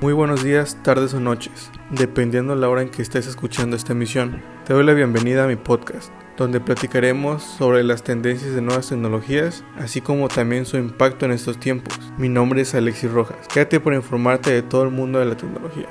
Muy buenos días, tardes o noches, dependiendo la hora en que estés escuchando esta emisión. Te doy la bienvenida a mi podcast, donde platicaremos sobre las tendencias de nuevas tecnologías, así como también su impacto en estos tiempos. Mi nombre es Alexis Rojas. Quédate por informarte de todo el mundo de la tecnología.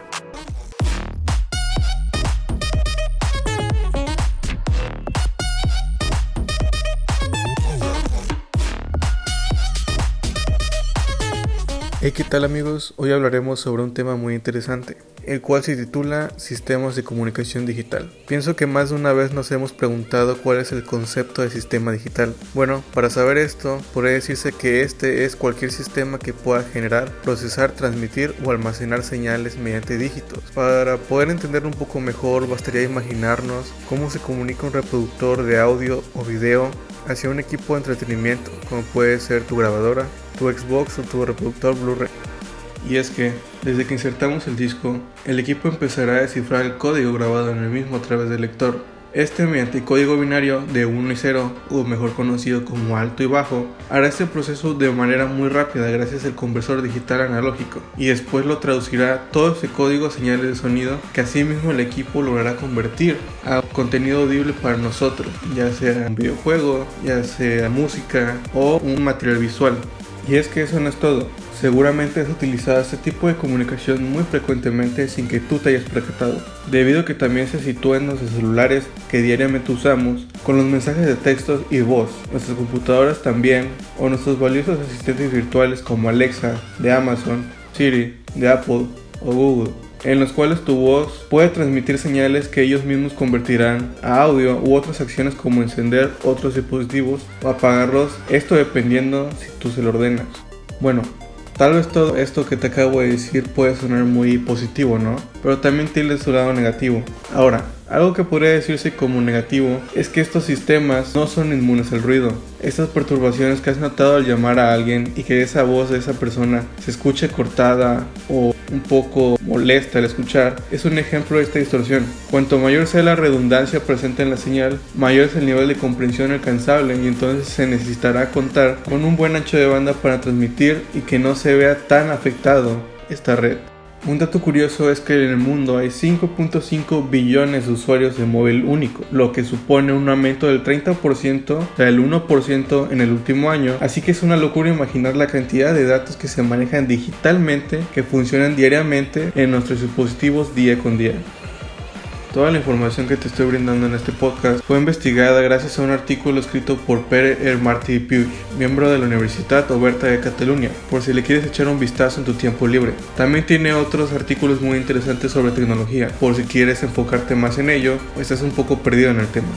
Hey, ¿qué tal amigos? Hoy hablaremos sobre un tema muy interesante, el cual se titula Sistemas de Comunicación Digital. Pienso que más de una vez nos hemos preguntado cuál es el concepto de sistema digital. Bueno, para saber esto, podría decirse que este es cualquier sistema que pueda generar, procesar, transmitir o almacenar señales mediante dígitos. Para poder entenderlo un poco mejor, bastaría imaginarnos cómo se comunica un reproductor de audio o video hacia un equipo de entretenimiento, como puede ser tu grabadora, tu Xbox o tu reproductor Blu-ray. Y es que, desde que insertamos el disco, el equipo empezará a descifrar el código grabado en el mismo a través del lector. Este mediante código binario de 1 y 0, o mejor conocido como alto y bajo, hará este proceso de manera muy rápida gracias al conversor digital analógico y después lo traducirá todo ese código a señales de sonido que asimismo el equipo logrará convertir a contenido audible para nosotros, ya sea un videojuego, ya sea música o un material visual. Y es que eso no es todo. Seguramente has utilizado este tipo de comunicación muy frecuentemente sin que tú te hayas percatado, debido a que también se sitúa en nuestros celulares que diariamente usamos, con los mensajes de textos y voz, nuestras computadoras también, o nuestros valiosos asistentes virtuales como Alexa, de Amazon, Siri, de Apple o Google en los cuales tu voz puede transmitir señales que ellos mismos convertirán a audio u otras acciones como encender otros dispositivos o apagarlos, esto dependiendo si tú se lo ordenas. Bueno, Tal vez todo esto que te acabo de decir puede sonar muy positivo, ¿no? Pero también tiene su lado negativo. Ahora, algo que podría decirse como negativo es que estos sistemas no son inmunes al ruido. Estas perturbaciones que has notado al llamar a alguien y que esa voz de esa persona se escuche cortada o un poco molesta al escuchar es un ejemplo de esta distorsión. Cuanto mayor sea la redundancia presente en la señal, mayor es el nivel de comprensión alcanzable y entonces se necesitará contar con un buen ancho de banda para transmitir y que no se vea tan afectado esta red. Un dato curioso es que en el mundo hay 5.5 billones de usuarios de móvil único, lo que supone un aumento del 30%, o del 1% en el último año, así que es una locura imaginar la cantidad de datos que se manejan digitalmente, que funcionan diariamente en nuestros dispositivos día con día. Toda la información que te estoy brindando en este podcast fue investigada gracias a un artículo escrito por Pere Martí Puig, miembro de la Universidad Oberta de Cataluña, por si le quieres echar un vistazo en tu tiempo libre. También tiene otros artículos muy interesantes sobre tecnología, por si quieres enfocarte más en ello o estás un poco perdido en el tema.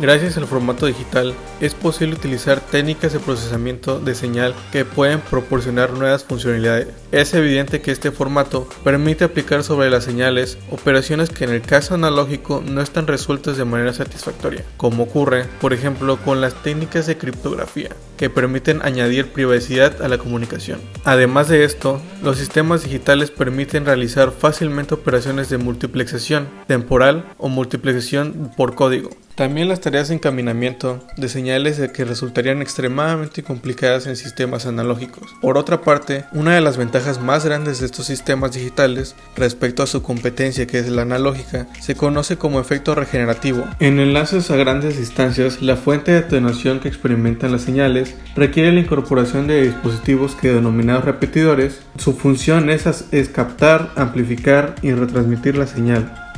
Gracias al formato digital, es posible utilizar técnicas de procesamiento de señal que pueden proporcionar nuevas funcionalidades. Es evidente que este formato permite aplicar sobre las señales operaciones que en el caso analógico no están resueltas de manera satisfactoria, como ocurre, por ejemplo, con las técnicas de criptografía, que permiten añadir privacidad a la comunicación. Además de esto, los sistemas digitales permiten realizar fácilmente operaciones de multiplexación temporal o multiplexación por código también las tareas de encaminamiento de señales que resultarían extremadamente complicadas en sistemas analógicos. Por otra parte, una de las ventajas más grandes de estos sistemas digitales respecto a su competencia que es la analógica se conoce como efecto regenerativo. En enlaces a grandes distancias, la fuente de atenuación que experimentan las señales requiere la incorporación de dispositivos que denominados repetidores. Su función es, es captar, amplificar y retransmitir la señal.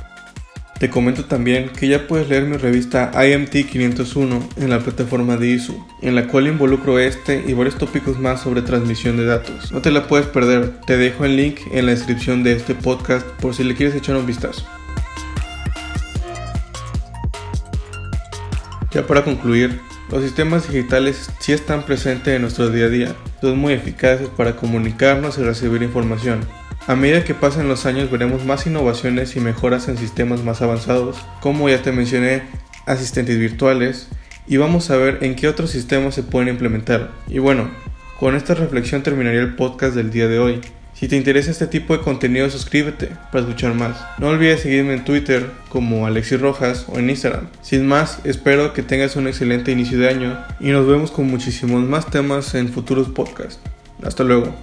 Te comento también que ya puedes leer mi revista IMT 501 en la plataforma de ISU, en la cual involucro este y varios tópicos más sobre transmisión de datos. No te la puedes perder, te dejo el link en la descripción de este podcast por si le quieres echar un vistazo. Ya para concluir, los sistemas digitales sí están presentes en nuestro día a día, son muy eficaces para comunicarnos y recibir información a medida que pasen los años veremos más innovaciones y mejoras en sistemas más avanzados, como ya te mencioné, asistentes virtuales, y vamos a ver en qué otros sistemas se pueden implementar. Y bueno, con esta reflexión terminaría el podcast del día de hoy. Si te interesa este tipo de contenido, suscríbete para escuchar más. No olvides seguirme en Twitter como Alexis Rojas o en Instagram. Sin más, espero que tengas un excelente inicio de año y nos vemos con muchísimos más temas en futuros podcasts. Hasta luego.